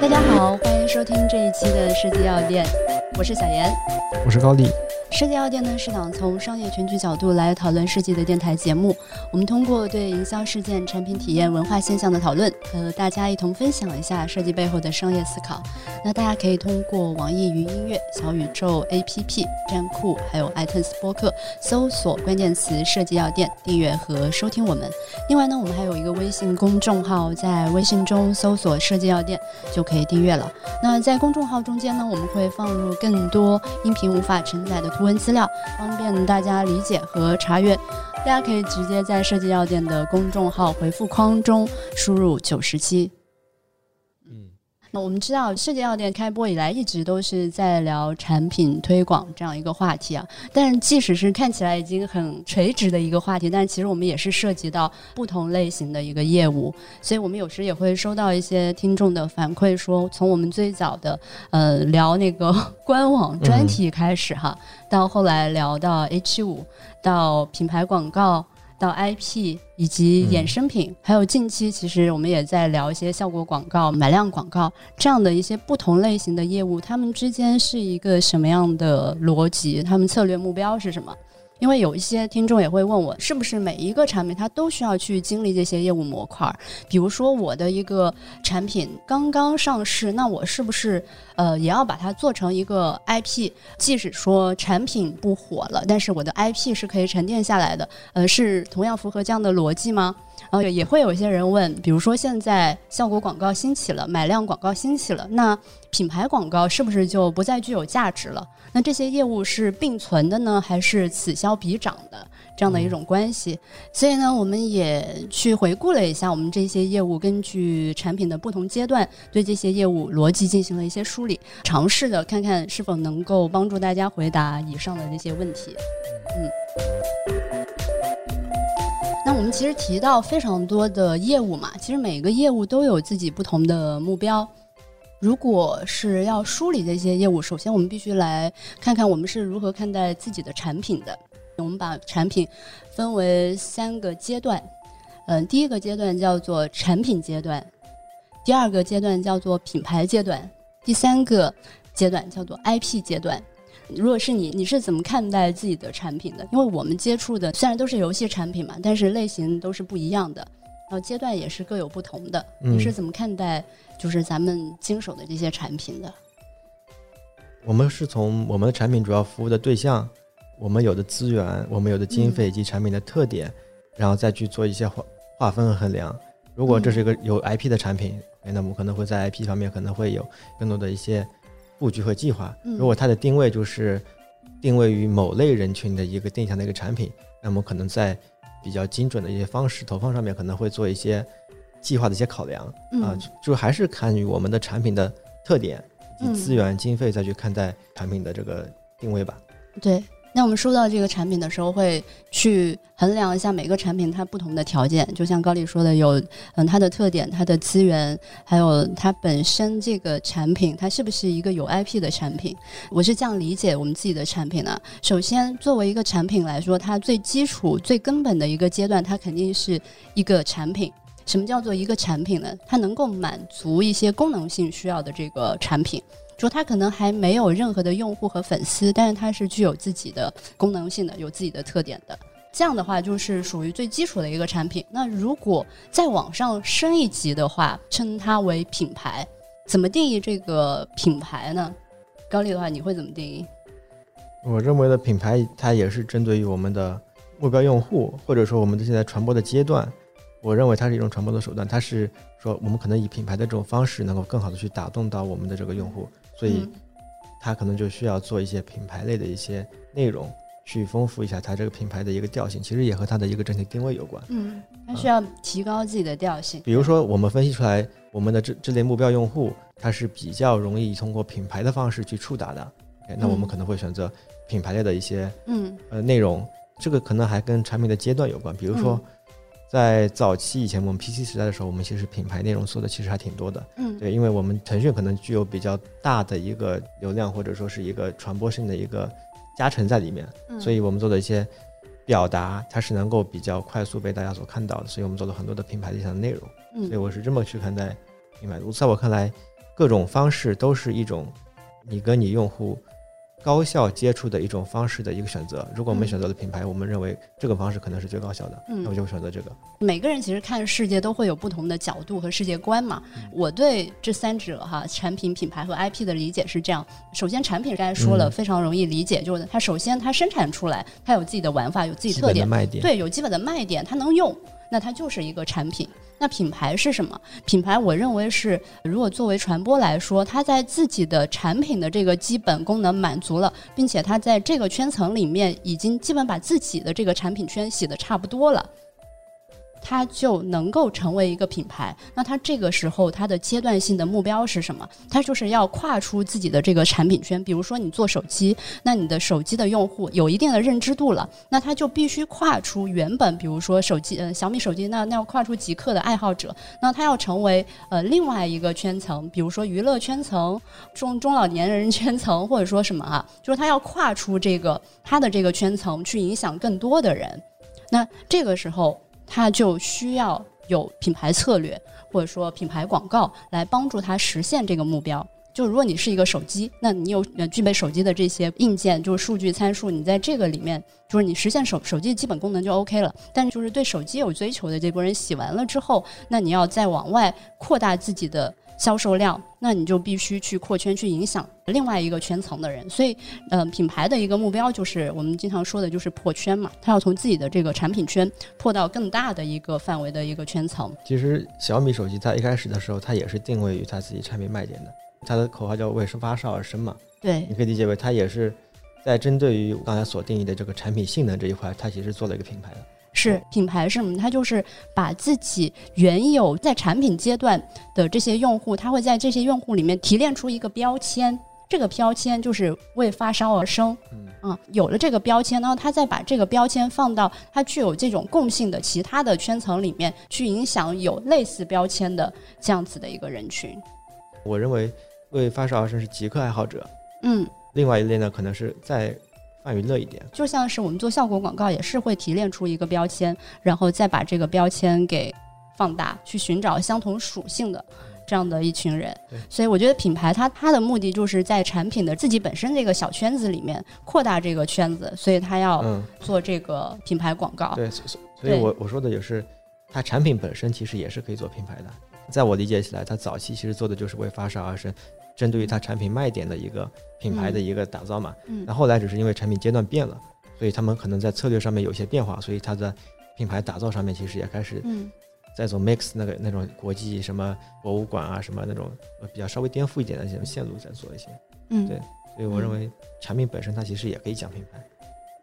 大家好，欢迎收听这一期的世纪药店，我是小严，我是高丽。设计药店呢是档从商业全局角度来讨论设计的电台节目。我们通过对营销事件、产品体验、文化现象的讨论，和大家一同分享一下设计背后的商业思考。那大家可以通过网易云音乐、小宇宙 APP、站酷还有 iTunes 播客搜索关键词“设计药店”订阅和收听我们。另外呢，我们还有一个微信公众号，在微信中搜索“设计药店”就可以订阅了。那在公众号中间呢，我们会放入更多音频无法承载的。图文资料方便大家理解和查阅，大家可以直接在设计药店的公众号回复框中输入九十七。那我们知道，世界药店开播以来一直都是在聊产品推广这样一个话题啊。但是，即使是看起来已经很垂直的一个话题，但其实我们也是涉及到不同类型的一个业务。所以我们有时也会收到一些听众的反馈，说从我们最早的呃聊那个 官网专题开始哈，到后来聊到 H 五，到品牌广告。到 IP 以及衍生品，还有近期其实我们也在聊一些效果广告、买量广告这样的一些不同类型的业务，它们之间是一个什么样的逻辑？他们策略目标是什么？因为有一些听众也会问我，是不是每一个产品它都需要去经历这些业务模块？比如说我的一个产品刚刚上市，那我是不是呃也要把它做成一个 IP？即使说产品不火了，但是我的 IP 是可以沉淀下来的，呃，是同样符合这样的逻辑吗？然后也会有一些人问，比如说现在效果广告兴起了，买量广告兴起了，那品牌广告是不是就不再具有价值了？那这些业务是并存的呢，还是此消彼长的这样的一种关系？所以呢，我们也去回顾了一下我们这些业务，根据产品的不同阶段，对这些业务逻辑进行了一些梳理，尝试的看看是否能够帮助大家回答以上的这些问题。嗯，那我们其实提到非常多的业务嘛，其实每个业务都有自己不同的目标。如果是要梳理这些业务，首先我们必须来看看我们是如何看待自己的产品的。我们把产品分为三个阶段，嗯，第一个阶段叫做产品阶段，第二个阶段叫做品牌阶段，第三个阶段叫做 IP 阶段。如果是你，你是怎么看待自己的产品的？因为我们接触的虽然都是游戏产品嘛，但是类型都是不一样的。然后阶段也是各有不同的，你是怎么看待就是咱们经手的这些产品的？我们是从我们的产品主要服务的对象，我们有的资源，我们有的经费以及产品的特点，然后再去做一些划划分和衡量。如果这是一个有 IP 的产品，那我们可能会在 IP 方面可能会有更多的一些布局和计划。如果它的定位就是定位于某类人群的一个定向的一个产品，那么可能在比较精准的一些方式投放上面可能会做一些计划的一些考量啊，就还是看于我们的产品的特点以及资源经费再去看待产品的这个定位吧。对。那我们收到这个产品的时候，会去衡量一下每个产品它不同的条件，就像高丽说的，有嗯它的特点、它的资源，还有它本身这个产品它是不是一个有 IP 的产品。我是这样理解我们自己的产品的。首先，作为一个产品来说，它最基础、最根本的一个阶段，它肯定是一个产品。什么叫做一个产品呢？它能够满足一些功能性需要的这个产品。说它可能还没有任何的用户和粉丝，但是它是具有自己的功能性的，有自己的特点的。这样的话就是属于最基础的一个产品。那如果再往上升一级的话，称它为品牌。怎么定义这个品牌呢？高丽的话，你会怎么定义？我认为的品牌，它也是针对于我们的目标用户，或者说我们的现在传播的阶段。我认为它是一种传播的手段，它是说我们可能以品牌的这种方式，能够更好的去打动到我们的这个用户。所以，它可能就需要做一些品牌类的一些内容，去丰富一下它这个品牌的一个调性。其实也和它的一个整体定位有关。嗯，它需要提高自己的调性。比如说，我们分析出来，我们的这这类目标用户，它是比较容易通过品牌的方式去触达的。那我们可能会选择品牌类的一些嗯呃内容。这个可能还跟产品的阶段有关。比如说。在早期以前，我们 PC 时代的时候，我们其实品牌内容做的其实还挺多的。嗯，对，因为我们腾讯可能具有比较大的一个流量，或者说是一个传播性的一个加成在里面，所以我们做的一些表达，它是能够比较快速被大家所看到的，所以我们做了很多的品牌的一项内容。所以嗯我是这么去看待品牌的。在我看来，各种方式都是一种你跟你用户高效接触的一种方式的一个选择。如果我们嗯选择了品牌，我们认为这个方式可能是最高效的，嗯那我就会选择这个。每个人其实看世界都会有不同的角度和世界观嘛。嗯我对这三者哈，产品、品牌和 IP 的理解是这样：首先，产品刚才说了，嗯非常容易理解，就是它首先它生产出来，它有自己的玩法，有自己特点，卖点，对，有基本的卖点，它能用，那它就是一个产品。那品牌是什么？品牌我认为是，如果作为传播来说，它在自己的产品的这个基本功能满足了，并且它在这个圈层里面已经基本把自己的这个产品圈洗得差不多了。它就能够成为一个品牌。那它这个时候，它的阶段性的目标是什么？它就是要跨出自己的这个产品圈。比如说，你做手机，那你的手机的用户有一定的认知度了，那他就必须跨出原本，比如说手机，呃，小米手机，那那要跨出极客的爱好者，那他要成为呃另外一个圈层，比如说娱乐圈层、中中老年人圈层，或者说什么啊，就是他要跨出这个他的这个圈层，去影响更多的人。那这个时候，他就需要有品牌策略，或者说品牌广告来帮助他实现这个目标。就如果你是一个手机，那你有呃具备手机的这些硬件，就是数据参数，你在这个里面，就是你实现手手机基本功能就 OK 了。但是就是对手机有追求的这波人洗完了之后，那你要再往外扩大自己的销售量，那你就必须去扩圈，去影响另外一个圈层的人。所以，嗯、品牌的一个目标就是我们经常说的，就是破圈嘛，它要从自己的这个产品圈破到更大的一个范围的一个圈层。其实小米手机在一开始的时候，它也是定位于它自己产品卖点的，它的口号叫“为发烧而生”嘛，对你可以理解为它也是在针对于刚才所定义的这个产品性能这一块，它其实做了一个品牌的。是品牌是什么？它就是把自己原有在产品阶段的这些用户，它会在这些用户里面提炼出一个标签。这个标签就是为发烧而生，嗯啊，有了这个标签，然后他再把这个标签放到它具有这种共性的其他的圈层里面，去影响有类似标签的这样子的一个人群。我认为为发烧而生是极客爱好者，嗯，另外一类呢可能是再泛娱乐一点。就像是我们做效果广告，也是会提炼出一个标签，然后再把这个标签给放大，去寻找相同属性的这样的一群人。所以我觉得品牌它它的目的就是在产品的自己本身这个小圈子里面扩大这个圈子，所以它要嗯，做这个品牌广告。对，所以对我我说的也是，它产品本身其实也是可以做品牌的。在我理解起来，它早期其实做的就是为发烧而生，针对于它产品卖点的一个品牌的一个打造嘛。嗯那后来只是因为产品阶段变了，所以他们可能在策略上面有些变化，所以它的品牌打造上面其实也开始嗯在走 mix 那个那种国际什么博物馆啊什么那种呃比较稍微颠覆一点的这种线路在做一些。嗯对所以我认为产品本身它其实也可以讲品牌。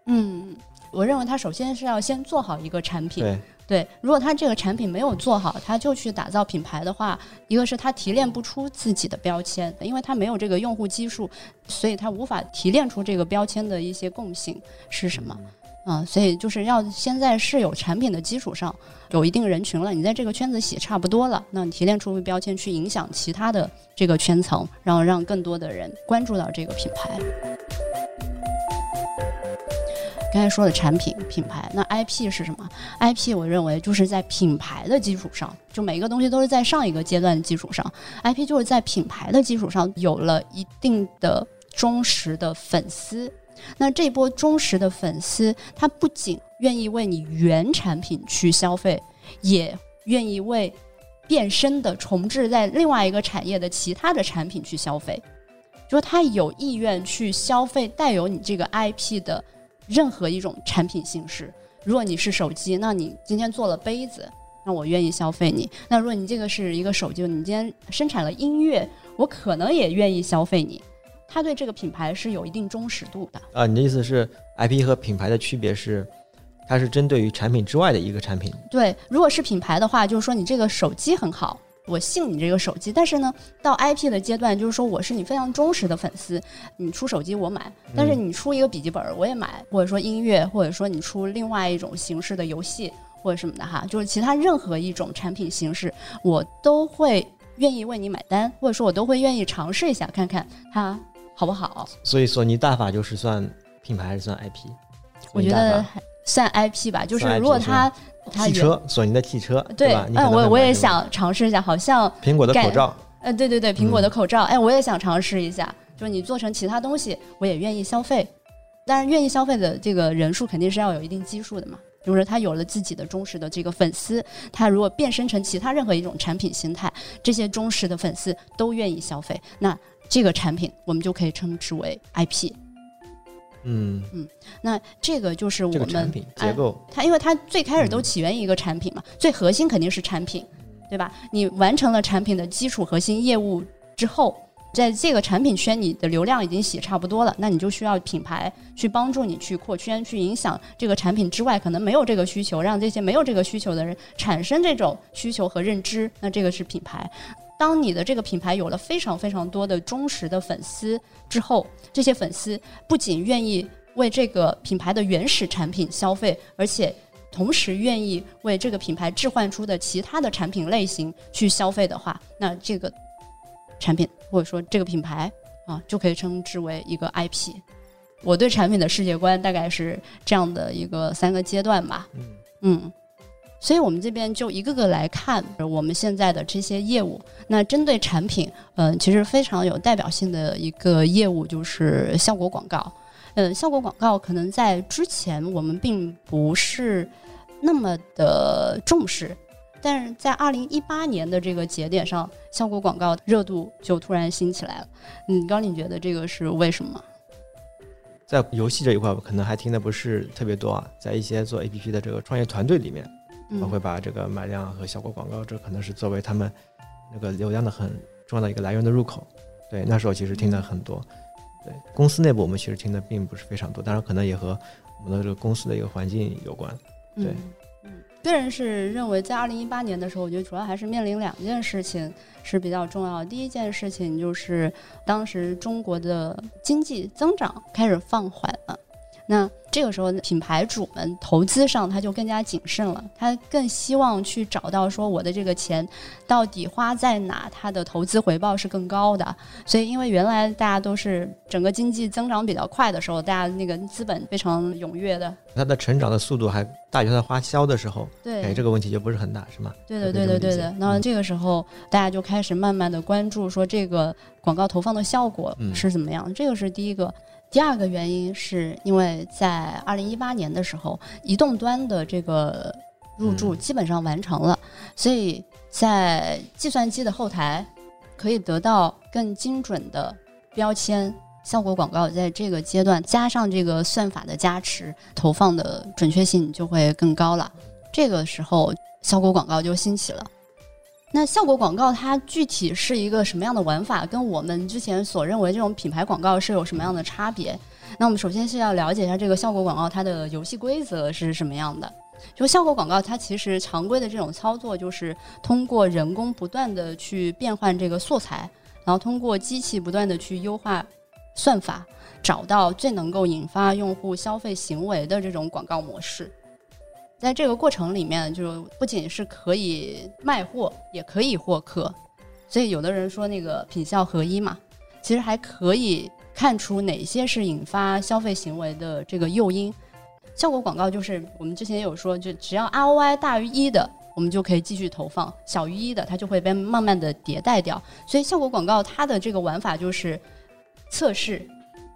嗯，我认为它首先是要先做好一个产品。对，如果他这个产品没有做好，他就去打造品牌的话，一个是他提炼不出自己的标签，因为他没有这个用户基数，所以他无法提炼出这个标签的一些共性是什么。啊、所以就是要先在是有产品的基础上，有一定人群了，你在这个圈子洗差不多了，那你提炼出标签去影响其他的这个圈层，然后让更多的人关注到这个品牌。刚才说的产品品牌，那 IP 是什么？IP 我认为就是在品牌的基础上，就每一个东西都是在上一个阶段的基础上，IP 就是在品牌的基础上有了一定的忠实的粉丝。那这波忠实的粉丝，他不仅愿意为你原产品去消费，也愿意为变身的重置在另外一个产业的其他的产品去消费，就是他有意愿去消费带有你这个 IP 的任何一种产品形式。如果你是手机，那你今天做了杯子，那我愿意消费你；那如果你这个是一个手机，你今天生产了音乐，我可能也愿意消费你。他对这个品牌是有一定忠实度的。啊，你的意思是 IP 和品牌的区别是，它是针对于产品之外的一个产品。对，如果是品牌的话，就是说你这个手机很好，我信你这个手机。但是呢，到 IP 的阶段，就是说我是你非常忠实的粉丝，你出手机我买，但是你出一个笔记本我也买，或者说音乐，或者说你出另外一种形式的游戏或者什么的哈，就是其他任何一种产品形式，我都会愿意为你买单，或者说我都会愿意尝试一下，看看它好不好。所以索尼大法就是算品牌还是算 IP？我觉得算 IP 吧，就是如果它汽车，索尼的汽车，对哎，我我也想尝试一下，好像苹果的口罩，呃，对对对，苹嗯果的口罩，哎，我也想尝试一下。就是你做成其他东西，我也愿意消费。当然，愿意消费的这个人数肯定是要有一定基数的嘛。就是他有了自己的忠实的这个粉丝，他如果变身成其他任何一种产品形态，这些忠实的粉丝都愿意消费，那这个产品我们就可以称之为 IP。嗯，那这个就是我们这个产品哎结构，它因为它最开始都嗯起源于一个产品嘛，最核心肯定是产品，对吧？你完成了产品的基础核心业务之后，在这个产品圈你的流量已经洗差不多了，那你就需要品牌去帮助你去扩圈，去影响这个产品之外可能没有这个需求，让这些没有这个需求的人产生这种需求和认知，那这个是品牌。当你的这个品牌有了非常非常多的忠实的粉丝之后，这些粉丝不仅愿意为这个品牌的原始产品消费，而且同时愿意为这个品牌置换出的其他的产品类型去消费的话，那这个产品或者说这个品牌啊，就可以称之为一个 IP。我对产品的世界观大概是这样的一个三个阶段吧。嗯嗯，所以我们这边就一个个来看我们现在的这些业务。那针对产品，嗯、其实非常有代表性的一个业务就是效果广告。嗯，效果广告可能在之前我们并不是那么的重视，但是在二零一八年的这个节点上，效果广告热度就突然兴起来了。嗯，高你觉得这个是为什么？在游戏这一块，我可能还听的不是特别多啊，在一些做 APP 的这个创业团队里面，嗯我会把这个买量和效果广告，这可能是作为他们那个流量的很重要的一个来源的入口。对，那时候其实听的很多。对，公司内部我们其实听的并不是非常多，当然可能也和我们的这个公司的一个环境有关。对嗯，嗯，个人是认为，在二零一八年的时候，我觉得主要还是面临两件事情是比较重要的。第一件事情就是当时中国的经济增长开始放缓了。那这个时候，品牌主们投资上他就更加谨慎了，他更希望去找到说我的这个钱到底花在哪，它的投资回报是更高的。所以，因为原来大家都是整个经济增长比较快的时候，大家那个资本非常踊跃的，它的成长的速度还大于它的花销的时候，对，哎，这个问题就不是很大，是吗？对的，对的，对的那这个时候，大家就开始慢慢的关注说这个广告投放的效果嗯是怎么样。这个是第一个。第二个原因是因为在二零一八年的时候，移动端的这个入驻嗯基本上完成了，所以在计算机的后台可以得到更精准的标签。效果广告在这个阶段加上这个算法的加持，投放的准确性就会更高了。这个时候，效果广告就兴起了。那效果广告它具体是一个什么样的玩法，跟我们之前所认为这种品牌广告是有什么样的差别？那我们首先是要了解一下这个效果广告它的游戏规则是什么样的。就效果广告，它其实常规的这种操作就是通过人工不断的去变换这个素材，然后通过机器不断的去优化算法，找到最能够引发用户消费行为的这种广告模式。在这个过程里面，就不仅是可以卖货，也可以获客。所以有的人说那个品效合一嘛，其实还可以看出哪些是引发消费行为的这个诱因。效果广告就是我们之前有说，就只要 ROI 大于一的，我们就可以继续投放；小于一的，它就会被慢慢的迭代掉。所以效果广告它的这个玩法就是测试、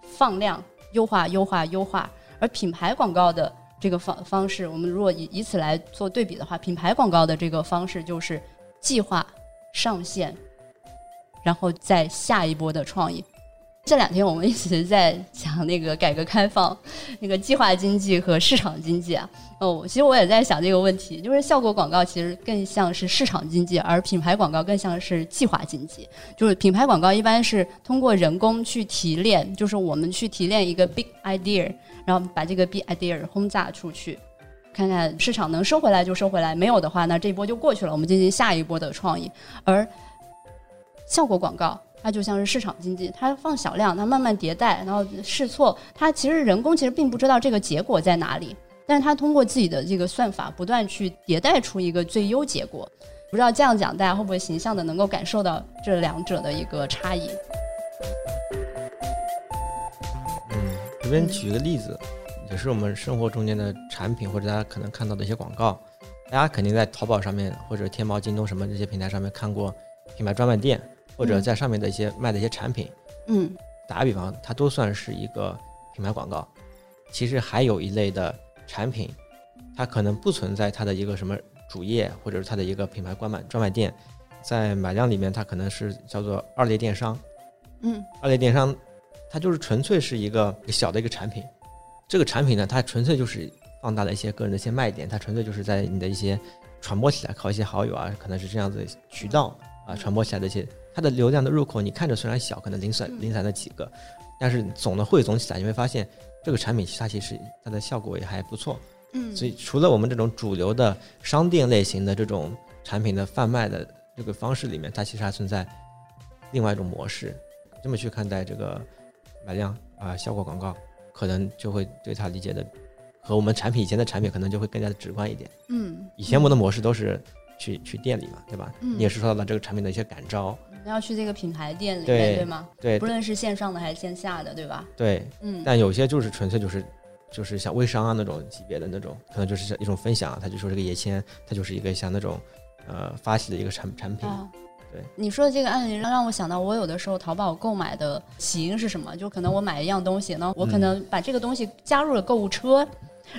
放量、优化、优化、优化，而品牌广告的这个方方式，我们如果以以此来做对比的话，品牌广告的这个方式就是计划、上线，然后再下一波的创意。这两天我们一直在讲那个改革开放，那个计划经济和市场经济啊。哦，其实我也在想这个问题，就是效果广告其实更像是市场经济，而品牌广告更像是计划经济。就是品牌广告一般是通过人工去提炼，就是我们去提炼一个 big idea，然后把这个 big idea 轰炸出去，看看市场能收回来就收回来，没有的话，那这一波就过去了，我们进行下一波的创意。而效果广告，它就像是市场经济，它放小量，它慢慢迭代，然后试错，它其实人工其实并不知道这个结果在哪里，但是它通过自己的这个算法，不断去迭代出一个最优结果。不知道这样讲，大家会不会形象的能够感受到这两者的一个差异？嗯，这边举一个例子，也是我们生活中间的产品或者大家可能看到的一些广告。大家肯定在淘宝上面或者天猫、京东什么这些平台上面看过品牌专卖店，或者在上面的一些卖的一些产品。嗯打个比方，它都算是一个品牌广告。其实还有一类的产品，它可能不存在它的一个什么主页，或者是它的一个品牌官卖专卖店，在买量里面，它可能是叫做二类电商。嗯二类电商，它就是纯粹是一个小的一个产品。这个产品呢，它纯粹就是放大了一些个人的一些卖点，它纯粹就是在你的一些传播起来，靠一些好友啊，可能是这样子渠道啊传播起来的一些，它的流量的入口，你看着虽然小，可能零散嗯零散的几个，但是总的汇总起来，你会发现这个产品它其实它的效果也还不错。嗯，所以除了我们这种主流的商店类型的这种产品的贩卖的这个方式里面，它其实还存在另外一种模式。这么去看待这个买量啊、效果广告，可能就会对它理解的和我们产品以前的产品可能就会更加的直观一点。嗯，以前我们的模式都是去去店里嘛，对吧？嗯你也是受到了这个产品的一些感召，你要去这个品牌店里面，对对吗？对不论是线上的还是线下的，对吧？对。嗯但有些就是纯粹就是就是像微商啊那种级别的那种，可能就是一种分享，他就说这个叶签，它就是一个像那种呃发起的一个产产品。啊，对，你说的这个案例让让我想到，我有的时候淘宝购买的起因是什么？就可能我买一样东西呢，我可能把这个东西加入了购物车，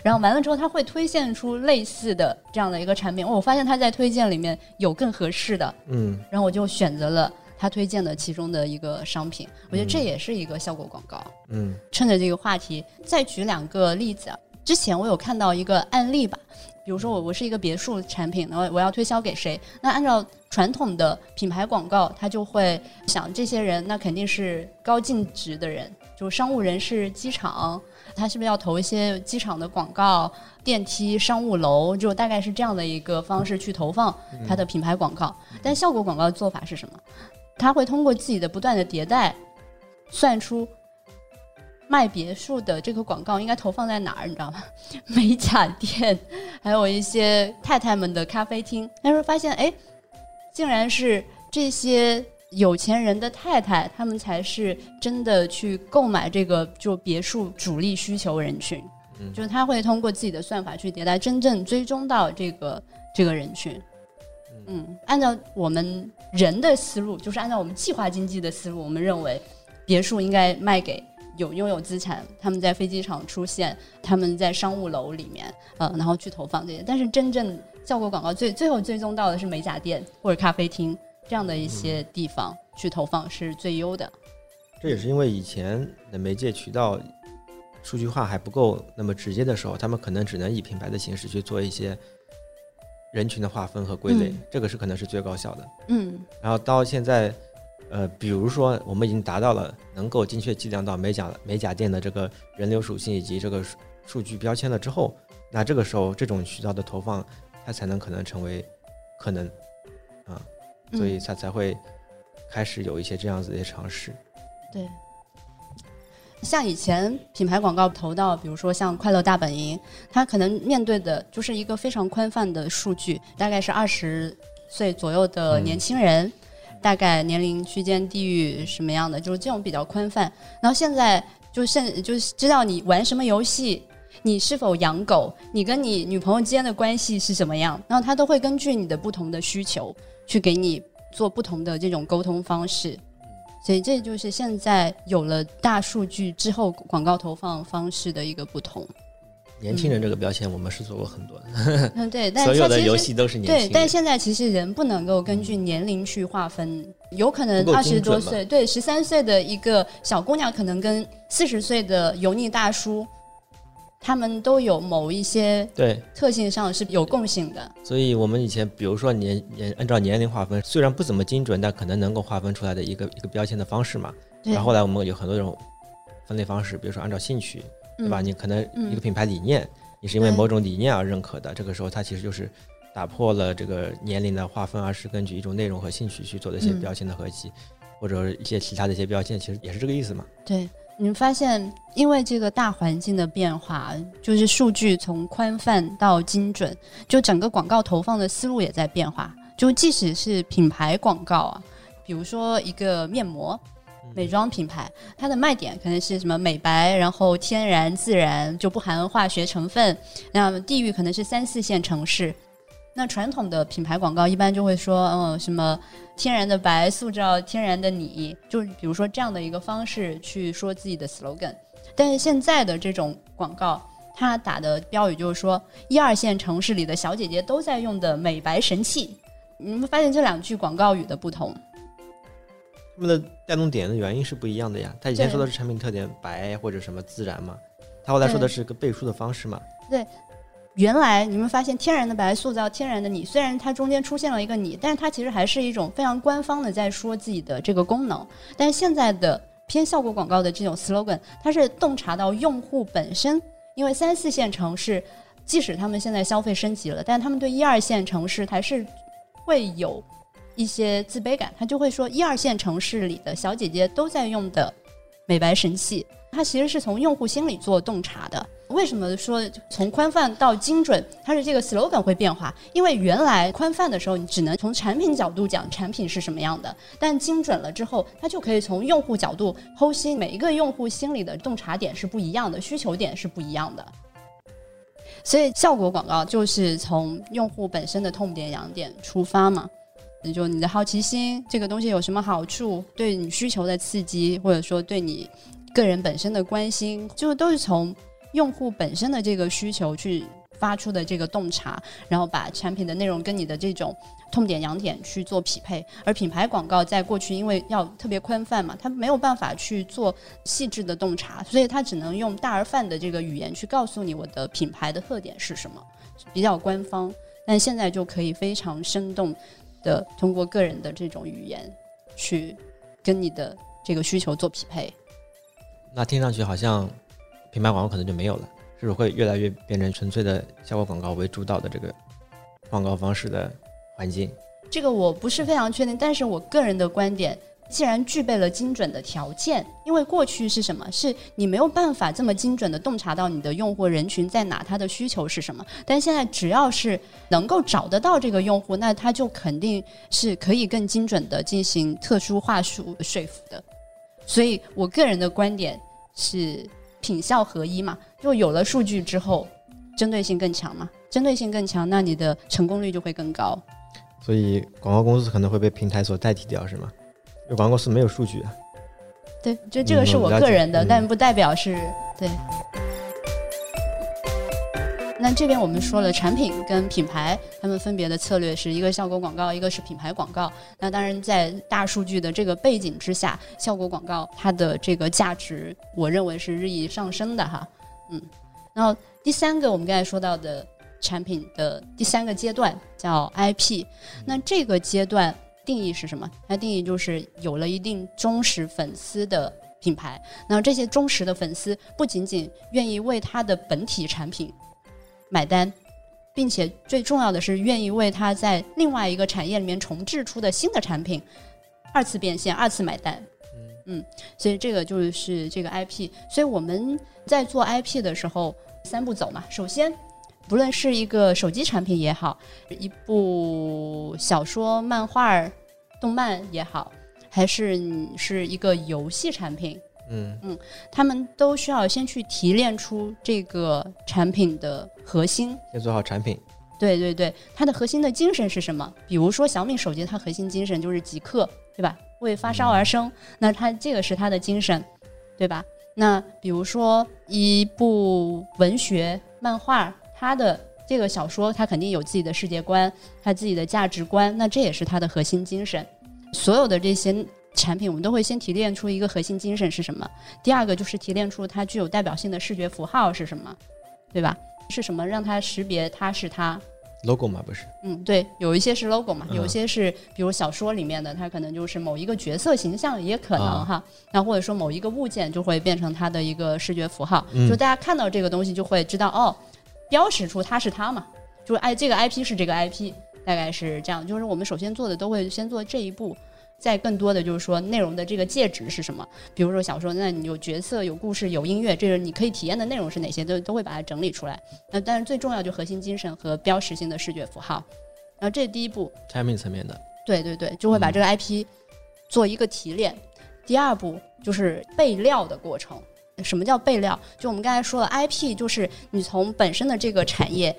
然后完了之后，它会推荐出类似的这样的一个产品。哦我发现他在推荐里面有更合适的，嗯，然后我就选择了他推荐的其中的一个商品。我觉得这也是一个效果广告。嗯趁着这个话题，再举两个例子啊。之前我有看到一个案例吧，比如说我我是一个别墅产品，然后我要推销给谁？那按照传统的品牌广告，他就会想这些人那肯定是高净值的人，就是商务人士、机场，他是不是要投一些机场的广告、电梯、商务楼，就大概是这样的一个方式去投放他的品牌广告。但效果广告的做法是什么？他会通过自己的不断的迭代，算出卖别墅的这个广告应该投放在哪儿，你知道吗？美甲店，还有一些太太们的咖啡厅。但是发现，哎，竟然是这些有钱人的太太，他们才是真的去购买这个就别墅主力需求人群。嗯就是他会通过自己的算法去迭代，真正追踪到这个这个人群。嗯，按照我们人的思路，就是按照我们计划经济的思路，我们认为别墅应该卖给有拥有资产，他们在飞机场出现，他们在商务楼里面，呃，然后去投放这些。但是真正效果广告最最后追踪到的是美甲店或者咖啡厅这样的一些地方去投放是最优的。这也是因为以前的媒介渠道数据化还不够那么直接的时候，他们可能只能以品牌的形式去做一些人群的划分和归类，嗯这个是可能是最高效的。嗯然后到现在，呃，比如说我们已经达到了能够精确计量到美甲美甲店的这个人流属性以及这个数数据标签了之后，那这个时候这种渠道的投放，它才能可能成为可能啊，所以他才会开始有一些这样子的一些尝试。对，像以前品牌广告投到，比如说像快乐大本营，它可能面对的就是一个非常宽泛的数据，大概是二十岁左右的年轻人，大概年龄区间、地域什么样的，就是这种比较宽泛。然后现在就现就知道你玩什么游戏。你是否养狗？你跟你女朋友之间的关系是什么样？然后他都会根据你的不同的需求，去给你做不同的这种沟通方式。所以这就是现在有了大数据之后广告投放方式的一个不同。年轻人这个标签我们是做过很多的，嗯，对，但所有的游戏都是年轻人对，但现在其实人不能够根据年龄去划分，有可能二十多岁，对，十三岁的一个小姑娘，可能跟四十岁的油腻大叔，他们都有某一些对，特性上是有共性的。所以我们以前比如说年年按照年龄划分，虽然不怎么精准，但可能能够划分出来的一个一个标签的方式嘛。对然后后来我们有很多种分类方式，比如说按照兴趣，对吧？嗯你可能嗯一个品牌理念，你是因为某种理念而认可的，这个时候它其实就是打破了这个年龄的划分，而是根据一种内容和兴趣去做的一些嗯标签的合集，或者一些其他的一些标签，其实也是这个意思嘛。对，你们发现，因为这个大环境的变化，就是数据从宽泛到精准，就整个广告投放的思路也在变化。就即使是品牌广告啊，比如说一个面膜，美妆品牌，它的卖点可能是什么美白，然后天然自然，就不含化学成分。那地域可能是三四线城市。那传统的品牌广告一般就会说，嗯，什么天然的白塑造天然的你，就是比如说这样的一个方式去说自己的 slogan。但是现在的这种广告，它打的标语就是说一二线城市里的小姐姐都在用的美白神器。你们发现这两句广告语的不同？他们的带动点的原因是不一样的呀。他以前说的是产品特点白或者什么自然嘛，他后来说的是个背书的方式嘛。对。原来你们发现天然的白塑造天然的你，虽然它中间出现了一个你，但是它其实还是一种非常官方的在说自己的这个功能。但是现在的偏效果广告的这种 slogan，它是洞察到用户本身，因为三四线城市即使他们现在消费升级了，但他们对一二线城市还是会有一些自卑感，他就会说一二线城市里的小姐姐都在用的美白神器，它其实是从用户心理做洞察的。为什么说从宽泛到精准，它是这个 slogan 会变化？因为原来宽泛的时候，你只能从产品角度讲产品是什么样的，但精准了之后，它就可以从用户角度剖析每一个用户心里的洞察点是不一样的，需求点是不一样的。所以效果广告就是从用户本身的痛点痒点出发嘛，也就你的好奇心，这个东西有什么好处，对你需求的刺激，或者说对你个人本身的关心，就都是从。用户本身的这个需求去发出的这个洞察，然后把产品的内容跟你的这种痛点痒点去做匹配。而品牌广告在过去因为要特别宽泛嘛，它没有办法去做细致的洞察，所以它只能用大而泛的这个语言去告诉你我的品牌的特点是什么，比较官方。但现在就可以非常生动的通过个人的这种语言去跟你的这个需求做匹配。那听上去好像。品牌广告可能就没有了，是不是会越来越变成纯粹的效果广告为主导的这个广告方式的环境？这个我不是非常确定，但是我个人的观点，既然具备了精准的条件，因为过去是什么？是你没有办法这么精准的洞察到你的用户人群在哪，他的需求是什么。但现在只要是能够找得到这个用户，那他就肯定是可以更精准的进行特殊话术说服的。所以我个人的观点是。品效合一嘛，就有了数据之后，针对性更强嘛，针对性更强，那你的成功率就会更高。所以广告公司可能会被平台所代替掉，是吗？因为广告公司没有数据啊。对，就这个是我个人的，但不代表是对。那这边我们说了，产品跟品牌，他们分别的策略是一个效果广告，一个是品牌广告。那当然，在大数据的这个背景之下，效果广告它的这个价值，我认为是日益上升的哈。嗯，然后第三个我们刚才说到的产品的第三个阶段叫 IP。那这个阶段定义是什么？它定义就是有了一定忠实粉丝的品牌。那这些忠实的粉丝不仅仅愿意为它的本体产品。买单，并且最重要的是愿意为他在另外一个产业里面重置出的新的产品二次变现、二次买单。嗯，所以这个就是这个 IP。所以我们在做 IP 的时候，三步走嘛。首先，不论是一个手机产品也好，一部小说、漫画、动漫也好，还是你是一个游戏产品。嗯嗯，他们都需要先去提炼出这个产品的核心，先做好产品。对对对，它的核心的精神是什么？比如说小米手机，它核心精神就是极客，对吧？为发烧而生，那它这个是它的精神，对吧？那比如说一部文学漫画，它的这个小说，它肯定有自己的世界观，它自己的价值观，那这也是它的核心精神。所有的这些。产品我们都会先提炼出一个核心精神是什么，第二个就是提炼出它具有代表性的视觉符号是什么，对吧？是什么让它识别它是它？logo 嘛，不是？嗯，对，有一些是 logo 嘛，有一些是比如小说里面的，它可能就是某一个角色形象，也可能哈。那或者说某一个物件就会变成它的一个视觉符号，就大家看到这个东西就会知道哦，标识出它是它嘛，就是哎这个 IP 是这个 IP，大概是这样。就是我们首先做的都会先做这一步。再更多的就是说内容的这个介质是什么？比如说小说，那你有角色、有故事、有音乐，这是你可以体验的内容是哪些？都都会把它整理出来。那但是最重要就核心精神和标识性的视觉符号。然后这是第一步，产品层面的。对对对，就会把这个 IP 做一个提炼。第二步就是备料的过程。什么叫备料？就我们刚才说了，IP 就是你从本身的这个产业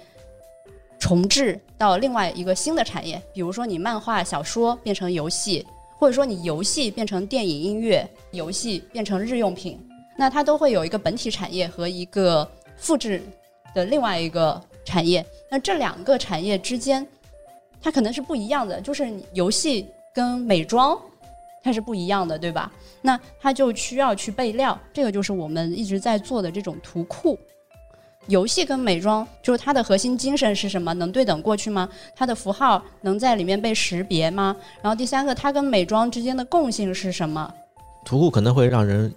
重置到另外一个新的产业，比如说你漫画、小说变成游戏，或者说你游戏变成电影、音乐，游戏变成日用品，那它都会有一个本体产业和一个复制的另外一个产业。那这两个产业之间，它可能是不一样的，就是游戏跟美妆。它是不一样的，对吧？那它就需要去备料，这个就是我们一直在做的这种图库。游戏跟美妆，就是它的核心精神是什么？能对等过去吗？它的符号能在里面被识别吗？然后第三个，它跟美妆之间的共性是什么？图库可能会让人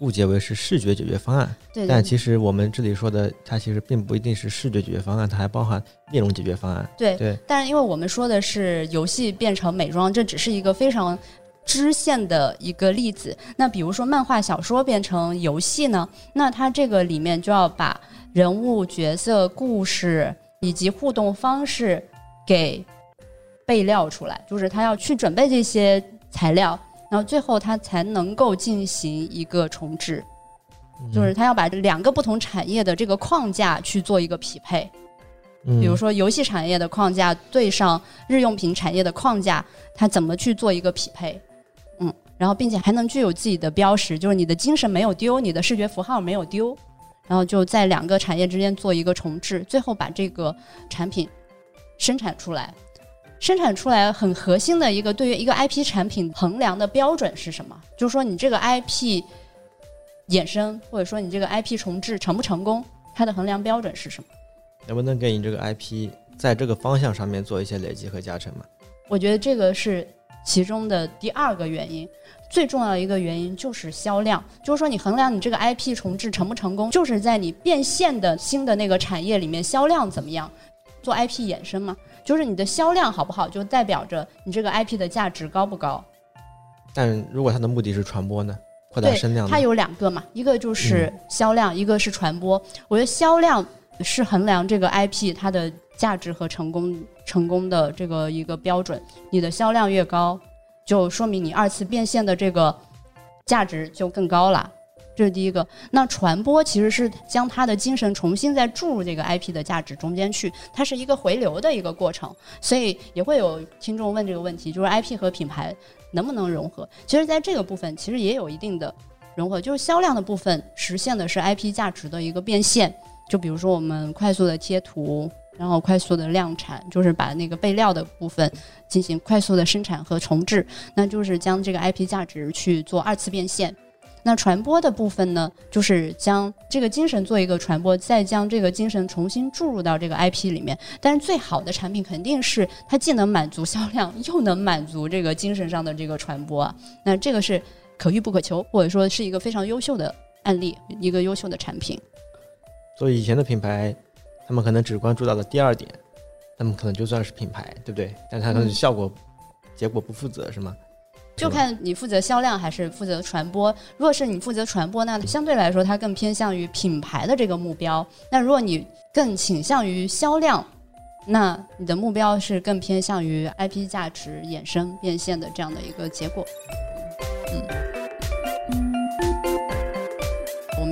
误解为是视觉解决方案，对，但其实我们这里说的，它其实并不一定是视觉解决方案，它还包含内容解决方案。对对，但是因为我们说的是游戏变成美妆，这只是一个非常。支线的一个例子，那比如说漫画小说变成游戏呢？那它这个里面就要把人物、角色、故事以及互动方式给备料出来，就是他要去准备这些材料，然后最后他才能够进行一个重置，就是他要把两个不同产业的这个框架去做一个匹配。比如说游戏产业的框架对上日用品产业的框架，它怎么去做一个匹配？嗯然后，并且还能具有自己的标识，就是你的精神没有丢，你的视觉符号没有丢，然后就在两个产业之间做一个重置，最后把这个产品生产出来。生产出来很核心的一个对于一个 IP 产品衡量的标准是什么？就是说你这个 IP 衍生，或者说你这个 IP 重置成不成功，它的衡量标准是什么？能不能给你这个 IP 在这个方向上面做一些累积和加成嘛？我觉得这个是。其中的第二个原因，最重要的一个原因就是销量。就是说，你衡量你这个 IP 重置成不成功，就是在你变现的新的那个产业里面销量怎么样。做 IP 衍生嘛，就是你的销量好不好，就代表着你这个 IP 的价值高不高。但如果它的目的是传播呢？扩大声量？它有两个嘛，一个就是销量，一个是传播。我觉得销量是衡量这个 IP 它的。价值和成功成功的这个一个标准，你的销量越高，就说明你二次变现的这个价值就更高了。这是第一个。那传播其实是将他的精神重新再注入这个 IP 的价值中间去，它是一个回流的一个过程。所以也会有听众问这个问题，就是 IP 和品牌能不能融合？其实，在这个部分其实也有一定的融合，就是销量的部分实现的是 IP 价值的一个变现。就比如说我们快速的贴图。然后快速的量产，就是把那个备料的部分进行快速的生产和重置，那就是将这个 IP 价值去做二次变现。那传播的部分呢，就是将这个精神做一个传播，再将这个精神重新注入到这个 IP 里面。但是最好的产品肯定是它既能满足销量，又能满足这个精神上的这个传播。那这个是可遇不可求，或者说是一个非常优秀的案例，一个优秀的产品。所以以前的品牌。他们可能只关注到了第二点，他们可能就算是品牌，对不对？但他可能效果、结果不负责，是吗？就看你负责销量还是负责传播。如果是你负责传播，那相对来说它更偏向于品牌的这个目标。那如果你更倾向于销量，那你的目标是更偏向于 IP 价值衍生变现的这样的一个结果。嗯。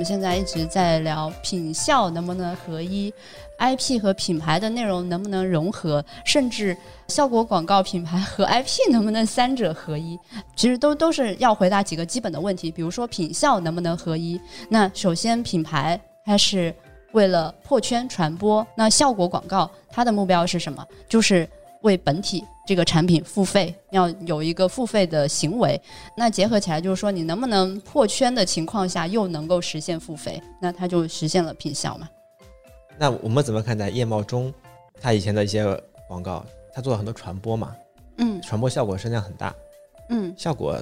现在一直在聊品效能不能合一，IP 和品牌的内容能不能融合，甚至效果广告品牌和 IP 能不能三者合一？其实都都是要回答几个基本的问题，比如说品效能不能合一？那首先品牌它是为了破圈传播，那效果广告它的目标是什么？就是为本体。这个产品付费要有一个付费的行为，那结合起来就是说，你能不能破圈的情况下又能够实现付费，那它就实现了品效嘛？那我们怎么看待叶茂中他以前的一些广告？他做了很多传播嘛，嗯，传播效果声量很大，嗯，效果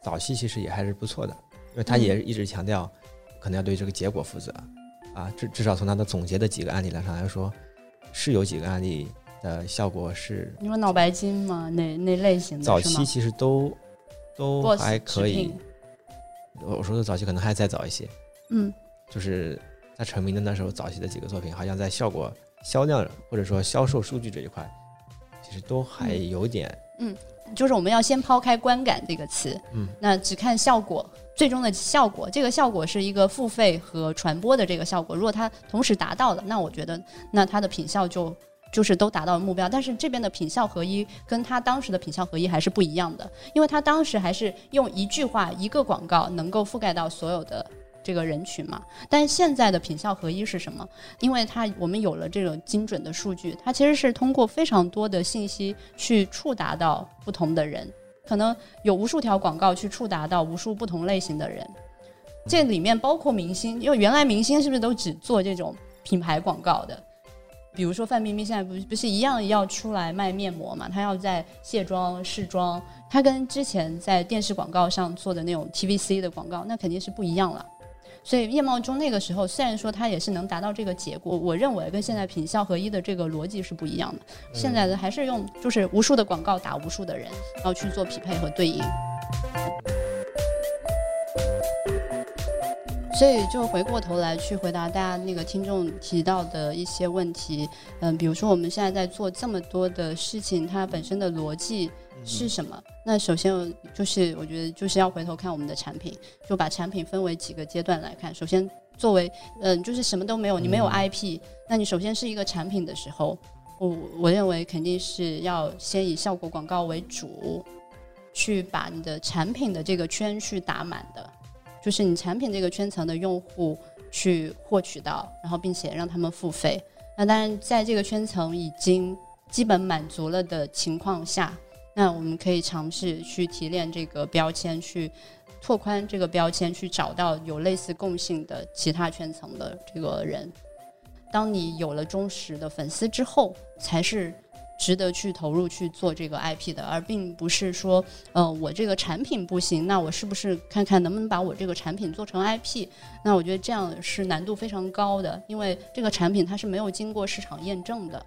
早期其实也还是不错的，因为他也一直强调可能要对这个结果负责啊，至至少从他的总结的几个案例来上来说，是有几个案例。的效果是，你说脑白金吗？那那类型的，早期其实都都还可以。我说的早期可能还再早一些，嗯，就是在成名的那时候，早期的几个作品，好像在效果、销量或者说销售数据这一块，其实都还有点嗯，就是我们要先抛开观感这个词，嗯，那只看效果，最终的效果，这个效果是一个付费和传播的这个效果。如果它同时达到了，那我觉得那它的品效就就是都达到了目标。但是这边的品效合一跟他当时的品效合一还是不一样的，因为他当时还是用一句话一个广告能够覆盖到所有的。这个人群嘛，但现在的品效合一是什么？因为它我们有了这种精准的数据，它其实是通过非常多的信息去触达到不同的人，可能有无数条广告去触达到无数不同类型的人。这里面包括明星，因为原来明星是不是都只做这种品牌广告的？比如说范冰冰现在不不是一样要出来卖面膜嘛？她要在卸妆试妆，她跟之前在电视广告上做的那种 TVC 的广告，那肯定是不一样了。所以叶茂中那个时候虽然说他也是能达到这个结果，我认为跟现在品效合一的这个逻辑是不一样的。现在的还是用就是无数的广告打无数的人，然后去做匹配和对应。所以就回过头来去回答大家那个听众提到的一些问题，嗯，比如说我们现在在做这么多的事情，它本身的逻辑。是什么？那首先就是我觉得就是要回头看我们的产品，就把产品分为几个阶段来看。首先，作为嗯，就是什么都没有，你没有 IP，那你首先是一个产品的时候，我我认为肯定是要先以效果广告为主，去把你的产品的这个圈去打满的，就是你产品这个圈层的用户去获取到，然后并且让他们付费。那当然，在这个圈层已经基本满足了的情况下。那我们可以尝试去提炼这个标签，去拓宽这个标签，去找到有类似共性的其他圈层的这个人。当你有了忠实的粉丝之后，才是值得去投入去做这个 IP 的，而并不是说，呃，我这个产品不行，那我是不是看看能不能把我这个产品做成 IP？那我觉得这样是难度非常高的，因为这个产品它是没有经过市场验证的，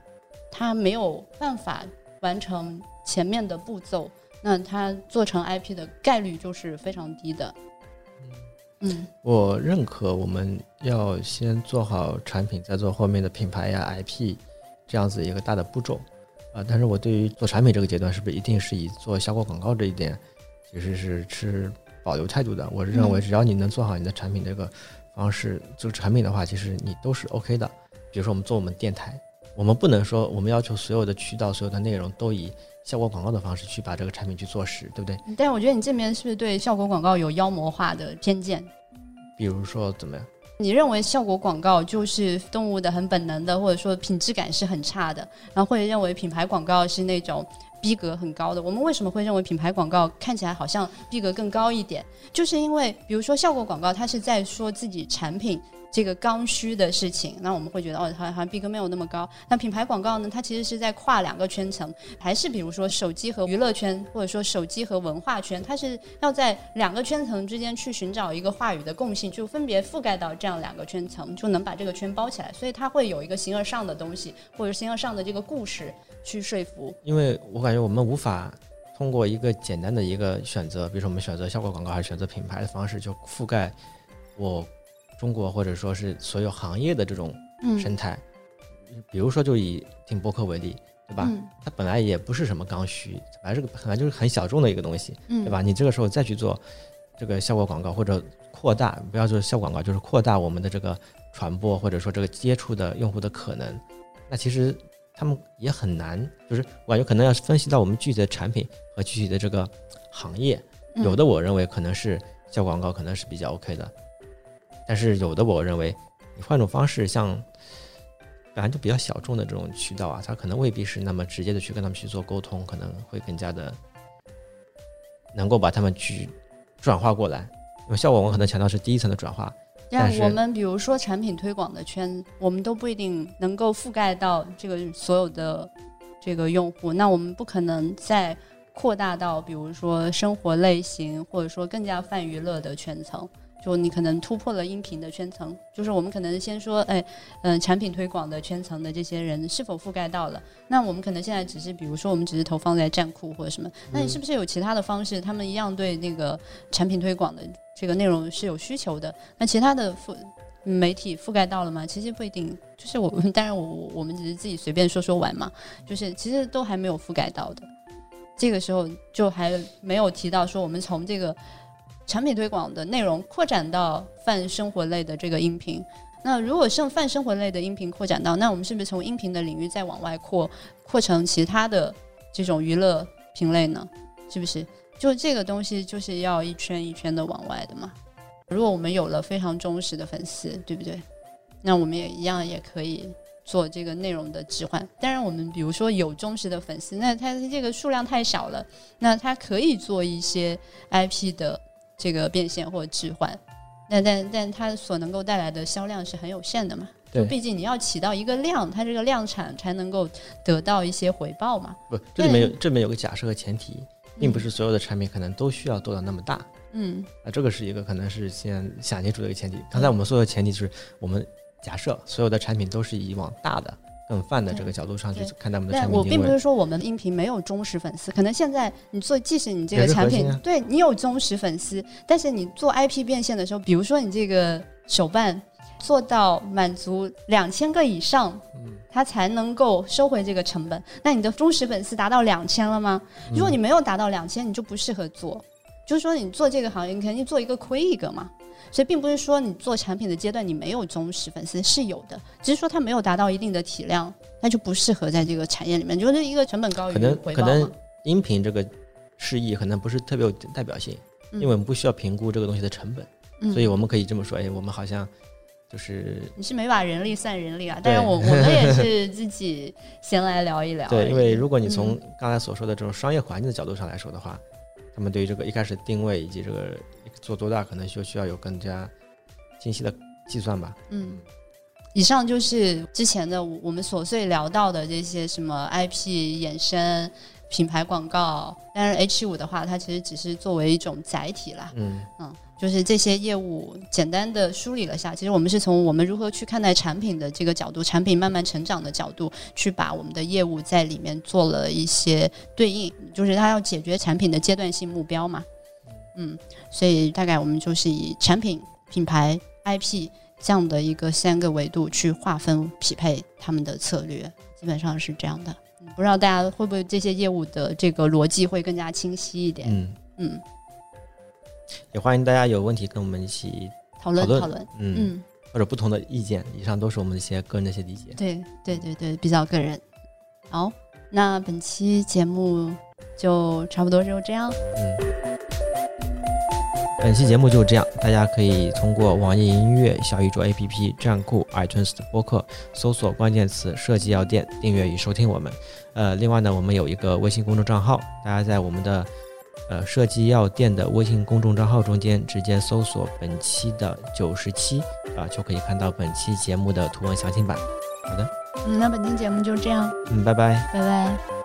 它没有办法完成。前面的步骤，那它做成 IP 的概率就是非常低的。嗯，我认可我们要先做好产品，再做后面的品牌呀 IP 这样子一个大的步骤啊。但是我对于做产品这个阶段，是不是一定是以做效果广告这一点，其实是持保留态度的。我是认为，只要你能做好你的产品这个方式做产品的话，其实你都是 OK 的。比如说我们做我们电台，我们不能说我们要求所有的渠道、所有的内容都以效果广告的方式去把这个产品去做实，对不对？但我觉得你这边是不是对效果广告有妖魔化的偏见？比如说怎么样？你认为效果广告就是动物的很本能的，或者说品质感是很差的，然后会认为品牌广告是那种逼格很高的。我们为什么会认为品牌广告看起来好像逼格更高一点？就是因为比如说效果广告，它是在说自己产品。这个刚需的事情，那我们会觉得哦，好像好像逼格没有那么高。那品牌广告呢？它其实是在跨两个圈层，还是比如说手机和娱乐圈，或者说手机和文化圈，它是要在两个圈层之间去寻找一个话语的共性，就分别覆盖到这样两个圈层，就能把这个圈包起来。所以它会有一个形而上的东西，或者形而上的这个故事去说服。因为我感觉我们无法通过一个简单的一个选择，比如说我们选择效果广告还是选择品牌的方式，就覆盖我。中国或者说是所有行业的这种生态，比如说就以听播客为例，对吧？它本来也不是什么刚需，本来是个本来就是很小众的一个东西，对吧？你这个时候再去做这个效果广告或者扩大，不要做效果广告，就是扩大我们的这个传播或者说这个接触的用户的可能，那其实他们也很难，就是我感觉可能要分析到我们具体的产品和具体的这个行业，有的我认为可能是效果广告可能是比较 OK 的。但是有的，我认为你换种方式，像本来就比较小众的这种渠道啊，它可能未必是那么直接的去跟他们去做沟通，可能会更加的能够把他们去转化过来。因为效果我们可能强调是第一层的转化。但我们比如说产品推广的圈，我们都不一定能够覆盖到这个所有的这个用户，那我们不可能再扩大到比如说生活类型，或者说更加泛娱乐的圈层。就你可能突破了音频的圈层，就是我们可能先说，哎，嗯，产品推广的圈层的这些人是否覆盖到了？那我们可能现在只是，比如说我们只是投放在站库或者什么，那你是不是有其他的方式？他们一样对那个产品推广的这个内容是有需求的？那其他的覆媒体覆盖到了吗？其实不一定，就是我们当然我我们只是自己随便说说玩嘛，就是其实都还没有覆盖到的。这个时候就还没有提到说我们从这个产品推广的内容扩展到泛生活类的这个音频。那如果剩泛生活类的音频扩展到，那我们是不是从音频的领域再往外扩，扩成其他的这种娱乐品类呢？是不是？就这个东西就是要一圈一圈的往外的嘛。如果我们有了非常忠实的粉丝，对不对？那我们也一样也可以做这个内容的置换。当然，我们比如说有忠实的粉丝，那他这个数量太少了，那他可以做一些 IP 的这个变现或置换。那但但它所能够带来的销量是很有限的嘛？对，毕竟你要起到一个量，它这个量产才能够得到一些回报嘛。不，这里面有这里面有个假设和前提，并不是所有的产品可能都需要做到那么大。嗯，啊，这个是一个可能是先想清楚的一个前提。刚才我们说的前提就是我们假设所有的产品都是以往大的。更泛的这个角度上去看待我们的产品我并不是说我们音频没有忠实粉丝，可能现在你做，即使你这个产品对你有忠实粉丝，但是你做 IP 变现的时候，比如说你这个手办做到满足两千个以上，嗯，它才能够收回这个成本。那你的忠实粉丝达到两千了吗？如果你没有达到两千，你就不适合做。就是说，你做这个行业，你肯定做一个亏一个嘛。所以并不是说你做产品的阶段你没有忠实粉丝是有的，只是说它没有达到一定的体量，那就不适合在这个产业里面。就是一个成本高于可能可能音频这个示意可能不是特别有代表性，因为我们不需要评估这个东西的成本，所以我们可以这么说：哎，我们好像就是你是没把人力算人力啊？但是我 我们也是自己先来聊一聊。对，因为如果你从刚才所说的这种商业环境的角度上来说的话，他们对于这个一开始定位以及这个。做多大可能就需要有更加精细的计算吧。嗯，以上就是之前的我们琐碎聊到的这些什么 IP 衍生、品牌广告。但是 H 五的话，它其实只是作为一种载体啦。嗯嗯，就是这些业务简单的梳理了下。其实我们是从我们如何去看待产品的这个角度，产品慢慢成长的角度，去把我们的业务在里面做了一些对应，就是它要解决产品的阶段性目标嘛。嗯，所以大概我们就是以产品、品牌、IP 这样的一个三个维度去划分匹配他们的策略，基本上是这样的。不知道大家会不会这些业务的这个逻辑会更加清晰一点？嗯嗯，也欢迎大家有问题跟我们一起讨论讨论。嗯，或者不同的意见，以上都是我们的一些个人的一些理解。对对对对，比较个人。好，那本期节目就差不多就这样。嗯。本期节目就是这样，大家可以通过网易音乐、小宇宙 APP、站酷、iTunes 的播客搜索关键词“设计药店”订阅与收听我们。呃，另外呢，我们有一个微信公众账号，大家在我们的呃“设计药店”的微信公众账号中间直接搜索本期的九十七啊，就可以看到本期节目的图文详情版。好的，嗯，那本期节目就这样，嗯，拜拜，拜拜。